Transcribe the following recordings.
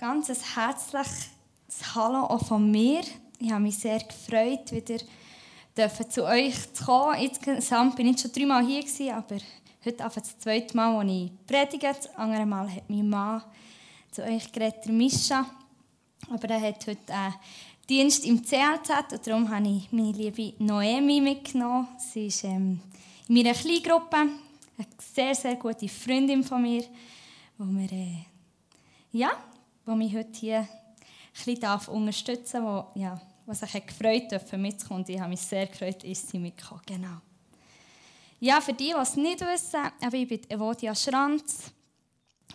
ganz ein herzliches Hallo auch von mir. Ich habe mich sehr gefreut, wieder zu euch zu kommen. Insgesamt bin ich schon dreimal hier, aber heute einfach das zweite Mal, als ich predige. Das andere Mal hat mein Mann zu euch geredet, Mischa. Aber er hat heute einen Dienst im CLZ und darum habe ich meine liebe Noemi mitgenommen. Sie ist ähm, in meiner Kleingruppe, eine sehr, sehr gute Freundin von mir, wo wir, äh, ja, wo mich heute hier ein bisschen unterstützen darf, wo, ja, wo sich gefreut hat, mitzukommen. Ich habe mich sehr gefreut, ist sie mitgekommen. Genau. Ja, für die, die es nicht wissen, ich bin Evodia Schranz,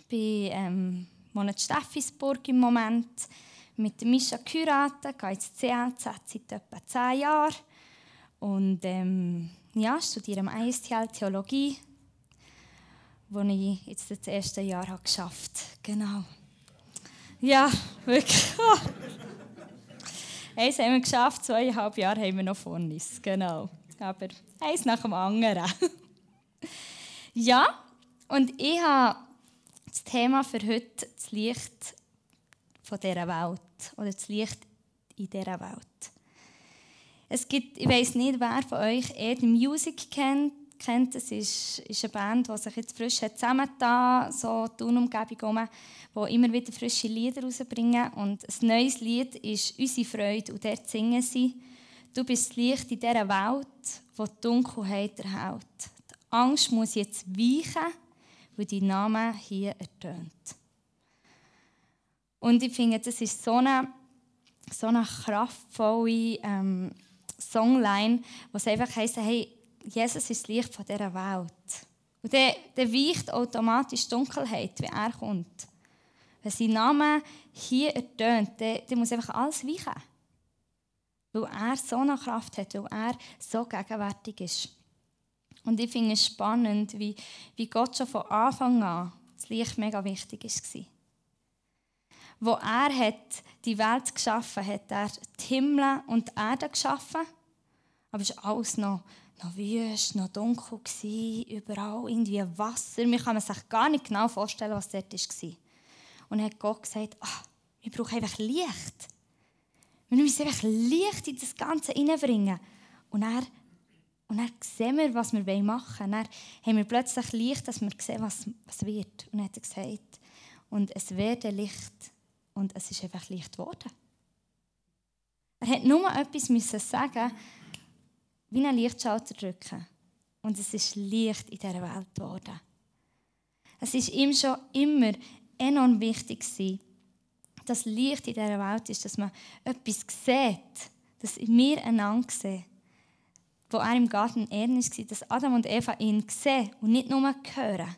bin ähm, in Steffisburg im Moment, mit Mischa geheiratet, gehe ins CLZ seit etwa zehn Jahren und ähm, ja, studiere am ISTL Theologie, wo ich jetzt das erste Jahr habe geschafft Genau. Ja, wirklich. eins haben wir geschafft, zweieinhalb Jahre haben wir noch vor uns. Genau. Aber eins nach dem anderen. ja, und ich habe das Thema für heute das Licht von dieser Welt oder das Licht in dieser Welt. Es gibt, ich weiß nicht, wer von euch Eden Music kennt. Kennt. Es ist, ist eine Band, die sich jetzt frisch zusammengetan so die Umgebung herum, die immer wieder frische Lieder rausbringen. Und ein neues Lied ist «Unsere Freude» und dort singen sie «Du bist das Licht in dieser Welt, wo die Dunkelheit erhält. Die Angst muss jetzt weichen, weil dein Name hier ertönt.» Und ich finde, das ist so eine, so eine kraftvolle ähm, Songline, was einfach heisst, hey, Jesus ist das Licht von dieser Welt. Und der, der weicht automatisch Dunkelheit, wenn er kommt. Wenn sein Name hier ertönt, dann, dann muss einfach alles weichen. Weil er so eine Kraft hat, weil er so gegenwärtig ist. Und ich finde es spannend, wie, wie Gott schon von Anfang an das Licht mega wichtig war. Wo er hat die Welt geschaffen hat, er die Himmel und die Erde geschaffen. Aber es war alles noch, noch wüst, noch dunkel, gewesen, überall irgendwie Wasser. Man kann sich gar nicht genau vorstellen, was dort war. Und dann hat Gott gesagt, ach, wir brauchen einfach Licht. Wir müssen einfach Licht in das Ganze hineinbringen. Und dann, und dann sehen wir, was wir machen wollen. Dann haben wir plötzlich Licht, dass wir sehen, was, was wird. Und dann hat er gesagt, und es werde Licht. Und es ist einfach Licht geworden. Er hat nur etwas müssen sagen, wie einen Lichtschalter drücken. Und es ist Licht in dieser Welt geworden. Es ist ihm schon immer enorm wichtig gewesen, dass Licht in dieser Welt ist, dass man etwas sieht, dass wir einander sehen. Wo er im Garten Eden war, dass Adam und Eva ihn sehen und nicht nur hören,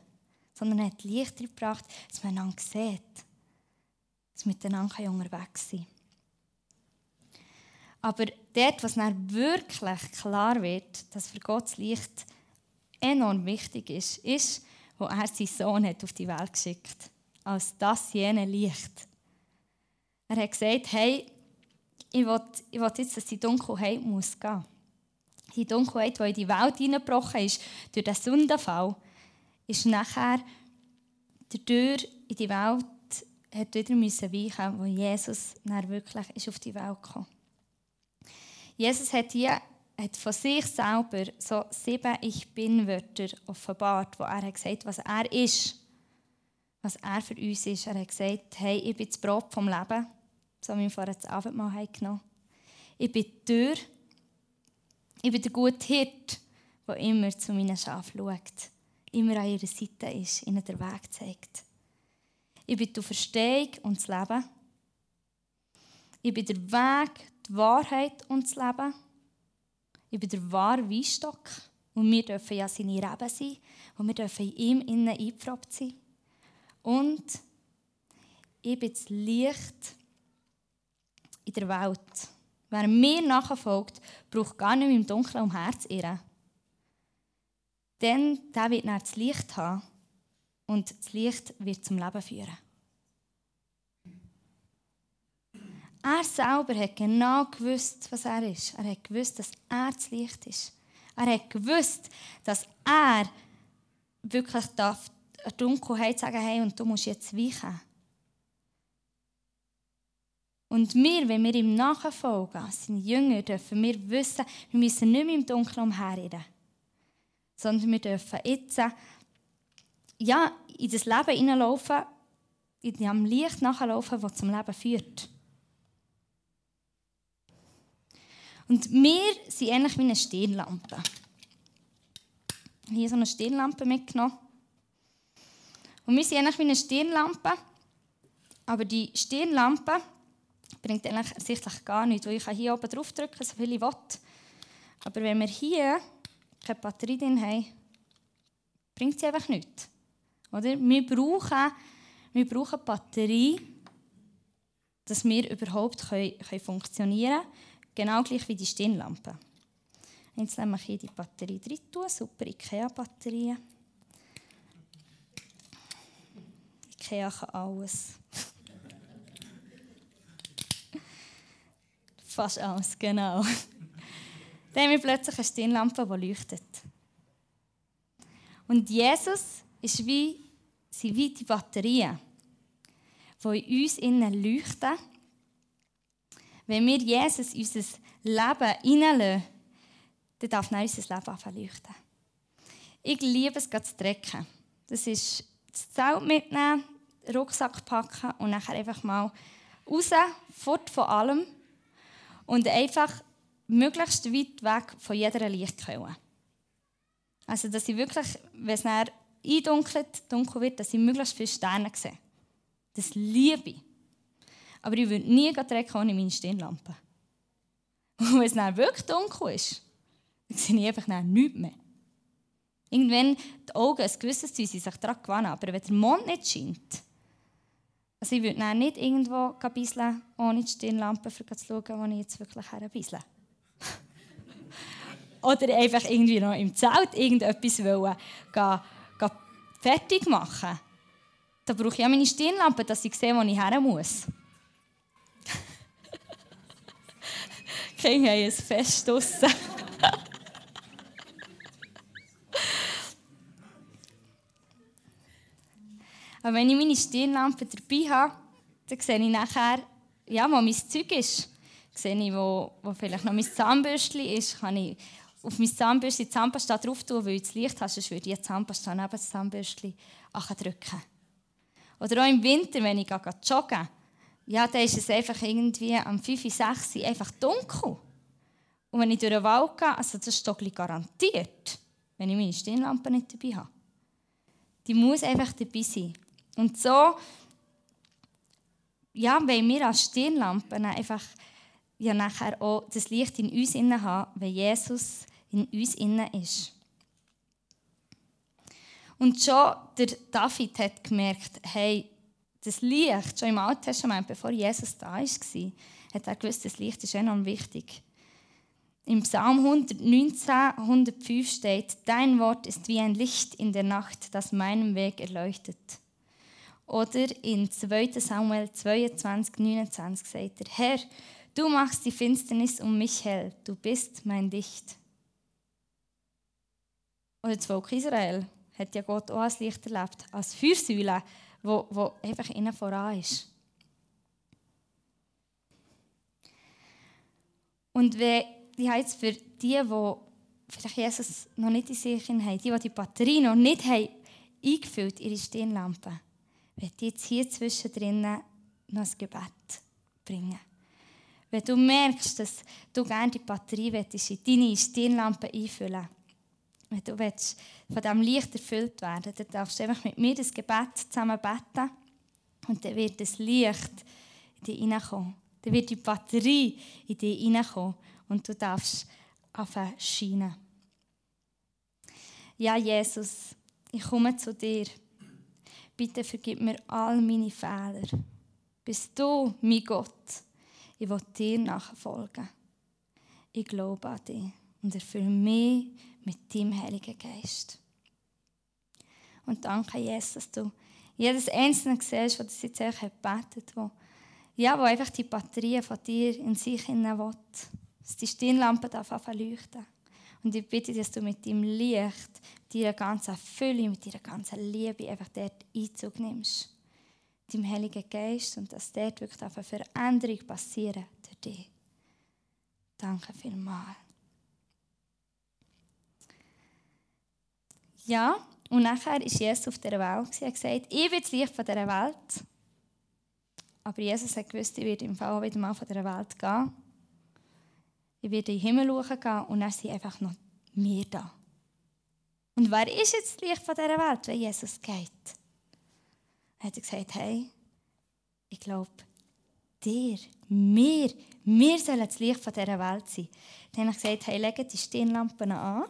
sondern er hat Licht gebracht, dass man einander sieht dass wir miteinander unterwegs sein Aber dort, was dann wirklich klar wird, dass für Gott das Licht enorm wichtig ist, ist, wo er seinen Sohn hat auf die Welt geschickt als das jene Licht. Er hat gesagt, hey, ich will, ich will jetzt, dass die Dunkelheit muss gehen Die Dunkelheit, die in die Welt hineingebrochen ist, durch den Sündenfall, ist nachher Tür in die Welt hat wieder müssen weichen, wo Jesus dann wirklich ist auf die Welt kam. Jesus hat hier hat von sich selber so sieben Ich Bin-Wörter offenbart, wo er hat gesagt was er ist, was er für uns ist. Er hat gesagt, hey, ich bin das Brot vom Leben, so wie wir vorher das Abendmahl genommen Ich bin die Tür, ich bin der gute Hirt, der immer zu meinen Schafen schaut, immer an ihrer Seite ist, ihnen den Weg zeigt. Ich bin die Verstehung und das Leben. Ich bin der Weg, die Wahrheit und das Leben. Ich bin der wahre Weinstock. Und wir dürfen ja seine Reben sein. Und wir dürfen in ihm innen eingepfropft sein. Und ich bin das Licht in der Welt. Wer mir nachfolgt, braucht gar nicht mehr im Dunkeln um Herz irren. Denn der wird nach das Licht haben und das Licht wird zum Leben führen. Er selber hat genau gewusst, was er ist. Er hat gewusst, dass er das Licht ist. Er hat gewusst, dass er wirklich darf der Dunkelheit sagen, hey, und du musst jetzt weichen. Und wir, wenn wir ihm nachfolgen, seine Jünger, dürfen wir wissen, wir müssen nicht mehr im Dunkeln umherirren, sondern wir dürfen jetzt ja, in das Leben hineinlaufen, in dem Licht nachlaufen, das zum Leben führt. Und wir sind ähnlich wie eine Stirnlampe. Hier so eine Stirnlampe mitgenommen. Und wir sind ähnlich wie eine Stirnlampe, aber die Stirnlampe bringt eigentlich ersichtlich gar nichts, weil ich hier oben drauf drücken so viel ich will. Aber wenn wir hier keine Batterie drin haben, bringt sie einfach nichts. Oder? Wir, brauchen, wir brauchen Batterie, dass wir überhaupt können, können funktionieren können. Genau gleich wie die Stirnlampe. Jetzt nehmen wir hier die Batterie drin. Tun. Super IKEA-Batterien. IKEA kann alles. Fast alles, genau. Dann haben wir plötzlich eine Stirnlampe, die leuchtet. Und Jesus ist wie, sind wie die Batterien, die in uns innen leuchten. Wenn wir Jesus in unser Leben hineinlassen, dann darf dann unser Leben leuchten. Ich liebe es, zu trecken. Das ist das Zelt mitnehmen, Rucksack packen und dann einfach mal raus, fort von allem und einfach möglichst weit weg von jeder Lichtquelle. Also, dass ich wirklich, wenn es dann eindunkelt, dunkel wird, dass ich möglichst viele Sterne sehe. Das liebe ich. Aber ich würde nie trecken ohne meine Stirnlampe. Und wenn es dann wirklich dunkel ist, dann sehe ich einfach nichts mehr. Irgendwann die Augen, ein gewisses Zeug, sich daran gewöhnen. Aber wenn der Mond nicht scheint, also ich würde nicht irgendwo bisseln, ohne die Stirnlampe, um zu schauen, wo ich jetzt wirklich herbissle. Oder einfach irgendwie noch im Zelt irgendetwas wollen, gehen, gehen fertig machen. Da brauche ich ja meine Stirnlampe, dass ich sehe, wo ich her muss. Kinder haben ein Fest draussen. Aber wenn ich meine Stirnlampe dabei habe, dann sehe ich nachher, ja, wo mein Zeug ist. Sehe ich, wo, wo vielleicht noch mein Zahnbürstchen ist, kann ich auf mein Zahnbürstchen die Zahnpasta drauf tun, weil ich das Licht habe, sonst würde ich die Zahnpasta neben das Zahnbürstchen drücken. Oder auch im Winter, wenn ich joggen ja, dann ist es einfach irgendwie am 5, 6 Uhr einfach dunkel. Und wenn ich durch den Wald gehe, also das ist doch garantiert, wenn ich meine Stirnlampe nicht dabei habe. Die muss einfach dabei sein. Und so ja, wollen wir als Stirnlampen einfach ja nachher auch das Licht in uns innen haben, wenn Jesus in uns innen ist. Und schon der David hat gemerkt, hey, das Licht, schon im Alten Testament, bevor Jesus da war, hat er gewusst, das Licht ist enorm wichtig. Im Psalm 119, 105 steht, Dein Wort ist wie ein Licht in der Nacht, das meinen Weg erleuchtet. Oder in 2 Samuel 22, 29 sagt er, Herr, du machst die Finsternis um mich hell, du bist mein Licht. Oder das Volk Israel hat ja Gott auch als Licht erlebt, als Feuersäule, wo, wo einfach innen voran ist. Und wenn, ich habe jetzt für die, die vielleicht Jesus noch nicht in sich haben, die, die die Batterie noch nicht haben, eingefüllt, ihre Stirnlampe, werde ich jetzt hier zwischendrin noch ein Gebet bringen. Wenn du merkst, dass du gerne die Batterie in deine Stirnlampe einfüllen wenn du willst, von diesem Licht erfüllt werden dann darfst du einfach mit mir das Gebet zusammen beten und dann wird das Licht in dich hineinkommen. Dann wird die Batterie in dich hineinkommen und du darfst anfangen scheinen. Ja, Jesus, ich komme zu dir. Bitte vergib mir all meine Fehler. Bist du mein Gott? Ich will dir nachfolgen. Ich glaube an dich und erfülle mich mit deinem Heiligen Geist. Und danke, Jesus, dass du jedes Einzelne siehst, das jetzt eigentlich betet, wo, ja, wo einfach die Batterie von dir in sich hinein will. Dass die Stirnlampe darf leuchten. Und ich bitte, dass du mit deinem Licht, mit deiner ganzen Fülle, mit deiner ganzen Liebe einfach dort Einzug nimmst. deinem Heiligen Geist und dass dort wirklich eine Veränderung passieren durch dich. Danke vielmals. Ja, und nachher ist Jesus auf dieser Welt. Er hat gesagt, ich bin das Licht dieser Welt. Aber Jesus hat gewusst, ich werde im Fall wieder mal von dieser Welt gehen. Ich werde in den Himmel schauen und dann sind einfach noch wir da. Und wer ist jetzt das Licht dieser Welt, wenn Jesus geht? Er hat gesagt, hey, ich glaube, dir, mir, wir sollen das Licht dieser Welt sein. Dann habe ich gesagt, hey, legt die Stirnlampen an.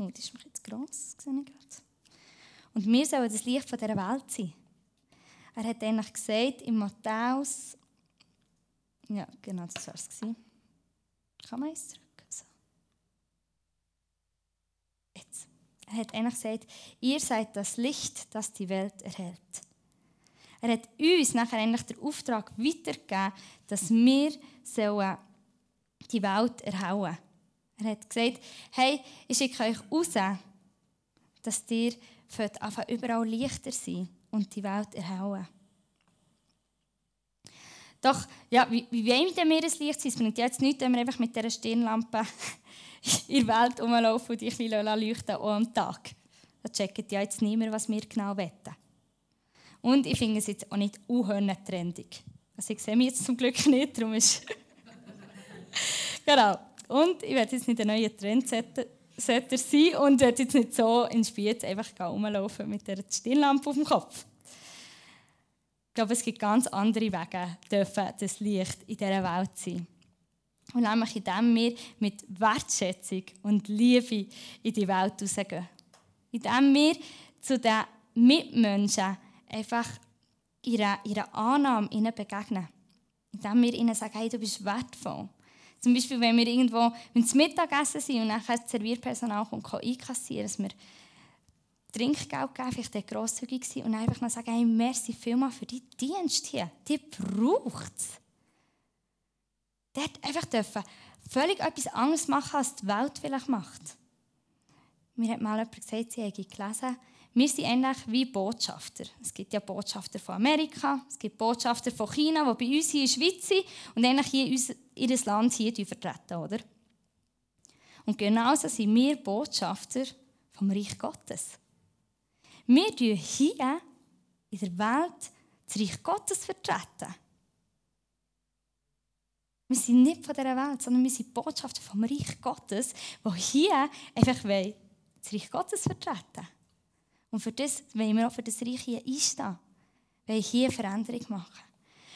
Oh, das ist mir jetzt gross, sehe Und wir sollen das Licht von dieser Welt sein. Er hat eigentlich gesagt, in Matthäus, ja, genau, das war es. Kann man eins zurück? So. Jetzt. Er hat eigentlich gesagt, ihr seid das Licht, das die Welt erhält. Er hat uns nachher eigentlich den Auftrag weitergegeben, dass wir die Welt erhauen sollen. Er hat gesagt, hey, ich schicke euch raus, dass ihr einfach überall Lichter sein und die Welt erhauen. Doch, ja, wie, wie wollen denn wir ein Licht sein? Es bringt jetzt nichts, wenn wir einfach mit dieser Stirnlampe in der Welt rumlaufen und die ein bisschen leuchten, auch am Tag. Da checkt ja jetzt niemand, was wir genau wollen. Und ich finde es jetzt auch nicht trendig. Also ich sehe mich jetzt zum Glück nicht, darum ist... genau. Und ich werde jetzt nicht der neue Trendsetter sein und werde jetzt nicht so in Spiez einfach rumlaufen mit der Stirnlampe auf dem Kopf. Ich glaube, es gibt ganz andere Wege, dürfen das Licht in dieser Welt sein. Und nämlich indem wir mit Wertschätzung und Liebe in die Welt rausgehen. Indem wir zu den Mitmenschen einfach ihre, ihre Annahme ihnen begegnen. Indem wir ihnen sagen, hey, du bist wertvoll. Zum Beispiel, wenn wir irgendwo zum Mittagessen sind und nachher das Servierpersonal kommt, einkassieren, dass wir Trinkgeld geben, vielleicht der grosszügig sein und einfach noch sagen, hey, merci vielmals für deinen Dienst hier. Die braucht es. Dort einfach dürfen völlig etwas anderes machen, als die Welt vielleicht macht. Mir hat mal jemand gesagt, sie hätte gelesen, wir sind ähnlich wie Botschafter. Es gibt ja Botschafter von Amerika, es gibt Botschafter von China, die bei uns hier in der Schweiz sind und eigentlich hier ihr Land hier vertreten, oder? Und genauso sind wir Botschafter vom Reich Gottes. Wir tun hier in der Welt das Reich Gottes vertreten. Wir sind nicht von dieser Welt, sondern wir sind Botschafter vom Reich Gottes, die hier einfach das Reich Gottes vertreten wollen. Und für das wollen wir auch für das Reich hier einstehen. Wir wollen hier Veränderung machen.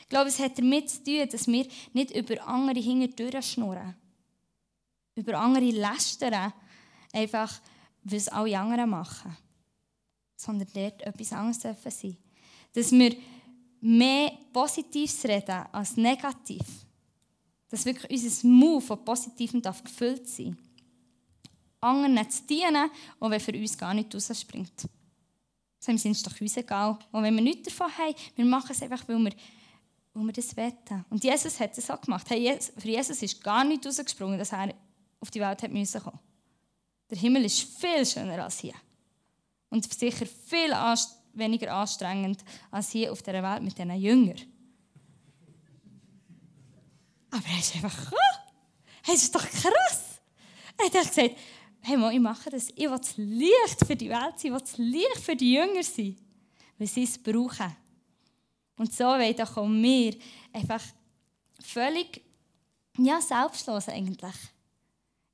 Ich glaube, es hat damit zu tun, dass wir nicht über andere hinter durchschnurren. Über andere lästern, einfach, wie es alle anderen machen. Sondern dort etwas anderes dürfen sein. Dass wir mehr Positives reden als Negativ. Dass wirklich unser Move von Positivem gefüllt sein darf. Anderen zu dienen, auch wenn für uns gar nicht rausspringt. So im Sinne ist doch uns egal. Und wenn wir nichts davon haben, wir machen es einfach, weil wir, weil wir das wetten. Und Jesus hat es auch gemacht. Hey, für Jesus ist gar nicht rausgesprungen, dass er auf die Welt hat müssen kommen. Der Himmel ist viel schöner als hier. Und sicher viel anst weniger anstrengend als hier auf der Welt mit diesen Jüngern. Aber er ist einfach, oh, hey, ist doch krass. Er hat gesagt, hey, Mo, ich mache das. Ich will das Licht für die Welt sein, ich will das Licht für die Jünger sein, weil sie es brauchen. Und so wollen auch wir einfach völlig ja, selbstlos eigentlich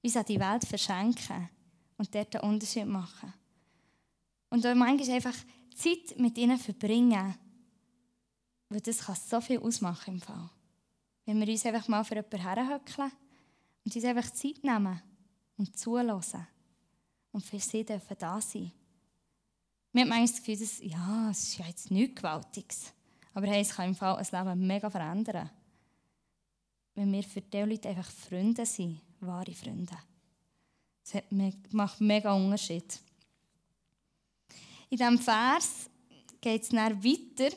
uns an die Welt verschenken und dort einen Unterschied machen. Und auch manchmal einfach Zeit mit ihnen verbringen, weil das kann so viel ausmachen im Fall. Wenn wir uns einfach mal für jemanden herhöckeln und uns einfach Zeit nehmen und zulassen. Und für sie dürfen da sein. Wir haben das Gefühl, dass, ja, es ist ja jetzt nichts Gewaltiges. Aber hey, es kann im Fall ein Leben mega verändern. Wenn wir für diese Leute einfach Freunde sind, wahre Freunde. Das macht mega Unterschied. In diesem Vers geht es dann weiter,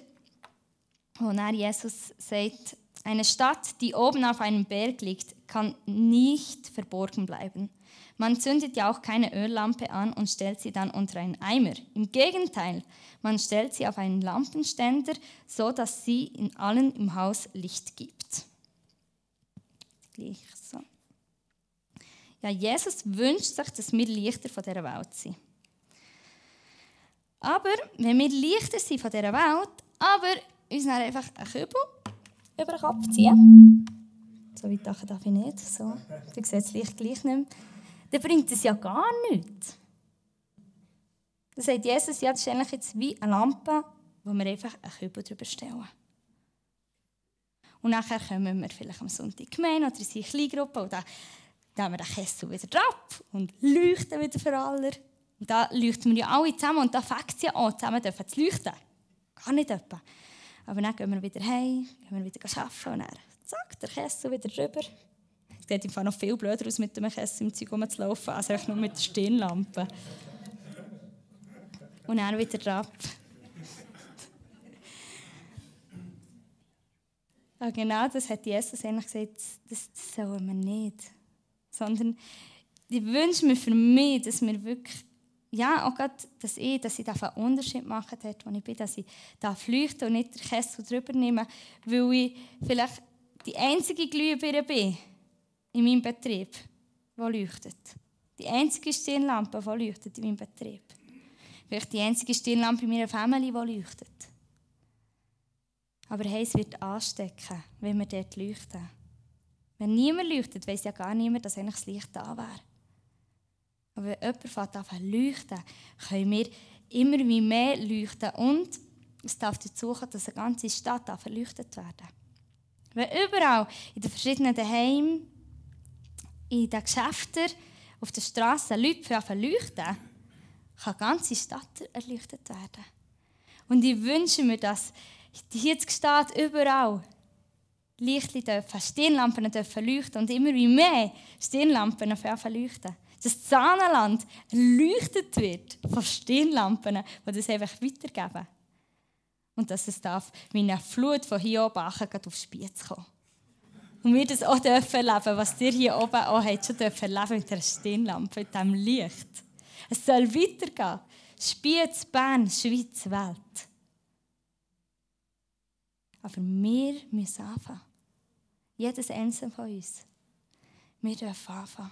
wo dann Jesus sagt, eine Stadt, die oben auf einem Berg liegt, kann nicht verborgen bleiben. Man zündet ja auch keine Öllampe an und stellt sie dann unter einen Eimer. Im Gegenteil, man stellt sie auf einen Lampenständer, so dass sie in allen im Haus Licht gibt. So. Ja, Jesus wünscht sich, dass wir Lichter von dieser Welt sind. Aber wenn wir Lichter sind von dieser Welt, aber uns dann einfach einen Kübel über den Kopf ziehen, so weit darf ich nicht, so, du siehst das Licht gleich nicht mehr, dann bringt es ja gar nichts. Dann sagt Jesus, ja, das ist eigentlich jetzt wie eine Lampe, wo wir einfach einen Kübel drüber stellen. Und nachher kommen wir vielleicht am Sonntag in die Gemeinde oder in eine Kleingruppe und dann, haben wir den Kessel wieder ab und leuchten wieder für alle. Und da leuchten wir ja alle zusammen und da fängt es ja an, zusammen zu leuchten. Gar nicht etwa. Aber dann gehen wir wieder heim, gehen wir wieder arbeiten und dann zack, der Kessel wieder drüber. Sieht im noch viel blöder aus, mit dem Kessel im Zeug rumzulaufen, als einfach nur mit der Stirnlampe. Und dann wieder ab. Ja, genau das hat Jesus eigentlich gesagt, das, das sollen wir nicht. Sondern ich wünsche mir für mich, dass wir wirklich, ja, auch gerade, dass ich, dass ich einen Unterschied machen dort, wo ich bin, dass ich da flüchte und nicht den Kessel drüber nehme, weil ich vielleicht die einzige Glühbirne bin in meinem Betrieb, die leuchtet. Die einzige Stirnlampe, die leuchtet in meinem Betrieb. Vielleicht die einzige Stirnlampe in meiner Familie, die leuchtet. Aber hey, es wird anstecken, wenn wir dort leuchten. Wenn niemand leuchtet, weiß ja gar niemand, dass eigentlich das Licht da wäre. Aber wenn jemand fängt an zu leuchten, können wir immer mehr leuchten und es darf dazu kommen, dass eine ganze Stadt verleuchtet werden Wenn überall in den verschiedenen Heimen, in den Geschäften, auf der Straße Leute leuchten, kann eine ganze Stadt erleuchtet werden. Und ich wünsche mir, dass hier steht überall Lichtli dürfen, Stirnlampen dürfen leuchten und immer wie mehr Stirnlampen leuchten. Dass das Sahnenland erleuchtet wird von Stirnlampen, die das einfach weitergeben. Und dass es darf wie eine Flut von hier oben auf Spitz kommen. Und wir das auch dürfen erleben, was ihr hier oben auch habt, schon dürfen erleben mit der Stirnlampe, mit diesem Licht. Es soll weitergehen. Spiez, Bern, Schweiz, Welt. Aber wir müssen anfangen. Jedes einzelne von uns. Wir dürfen anfangen.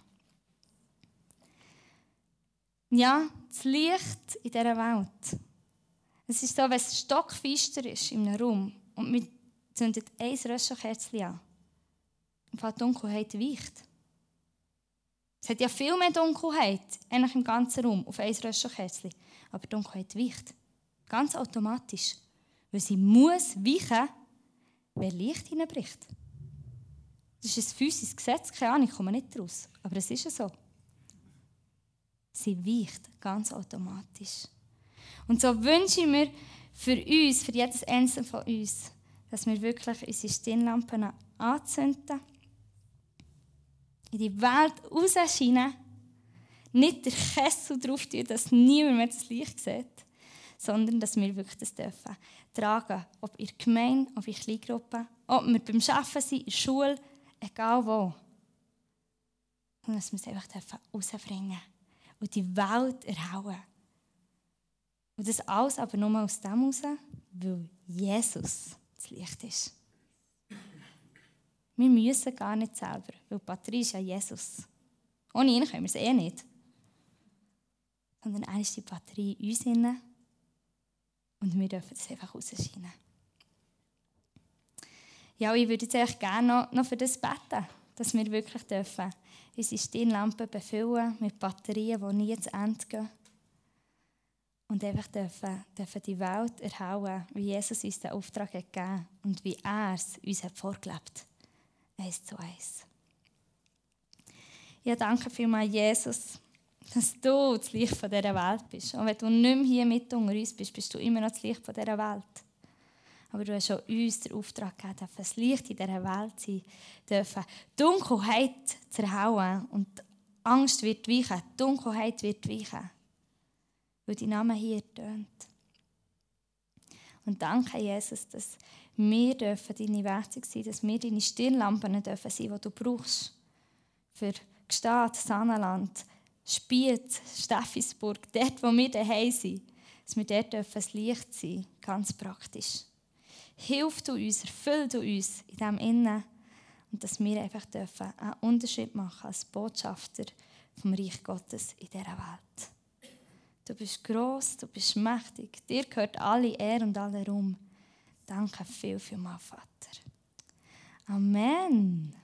Ja, das Licht in dieser Welt. Es ist so, wenn es stockfeister ist in einem Raum und wir zündet ein Röschenkerzchen an. Und die Dunkelheit weicht. Es hat ja viel mehr Dunkelheit eigentlich im ganzen Raum auf ein Röschenkerzchen. Aber Dunkelheit weicht. Ganz automatisch. Weil sie muss weichen, wer Licht hineinbricht. Das ist ein physisches Gesetz, keine Ahnung, ich komme nicht raus. Aber es ist so. Sie weicht ganz automatisch. Und so wünsche ich mir für uns, für jedes Einzelne von uns, dass wir wirklich unsere Stirnlampen anzünden, in die Welt rausscheinen, nicht der Kessel drauf tun, dass niemand mehr das Licht sieht, sondern dass wir wirklich das dürfen tragen. Ob in der Gemeinde, ob in Kleingruppen, ob wir beim Arbeiten sind, in der Schule, egal wo. Und dass wir es einfach rausbringen und die Welt erhauen. Und das alles aber nur aus dem heraus, weil Jesus das Licht ist. Wir müssen gar nicht selber, weil die Batterie ist ja Jesus. Ohne ihn können wir es eh nicht. Sondern er ist die Batterie in uns und wir dürfen es einfach rausscheinen. Ja, ich würde jetzt eigentlich gerne noch, noch für das beten, dass wir wirklich dürfen unsere Stirnlampen befüllen mit Batterien, die nie zu Ende gehen. Und einfach dürfen, dürfen die Welt erhauen, wie Jesus uns den Auftrag hat gegeben und wie er es uns hat vorgelebt. Eins zu eins. Ja, danke vielmals, Jesus dass du das Licht von dieser Welt bist. Und wenn du nicht mehr hier mit unter uns bist, bist du immer noch das Licht von dieser Welt. Aber du hast schon uns den Auftrag gegeben, dürfen das Licht in dieser Welt sein, dürfen Dunkelheit zerhauen und Angst wird weichen, Dunkelheit wird weichen, weil dein Name hier tönt. Und danke, Jesus, dass wir dürfen deine Werkzeuge sein, dass wir deine Stirnlampen dürfen sein, die du brauchst, für Gstaad, Sanaland, Spiez, Steffisburg, dort, wo wir daheim sind, dass wir dort dürfen das Licht sein ganz praktisch. Hilf du uns, erfüll du uns in diesem Innen und dass wir einfach dürfen einen Unterschied machen als Botschafter vom Reich Gottes in dieser Welt. Du bist groß, du bist mächtig, dir gehört alle Ehre und alle Ruhm. Danke viel, viel mal, Vater. Amen.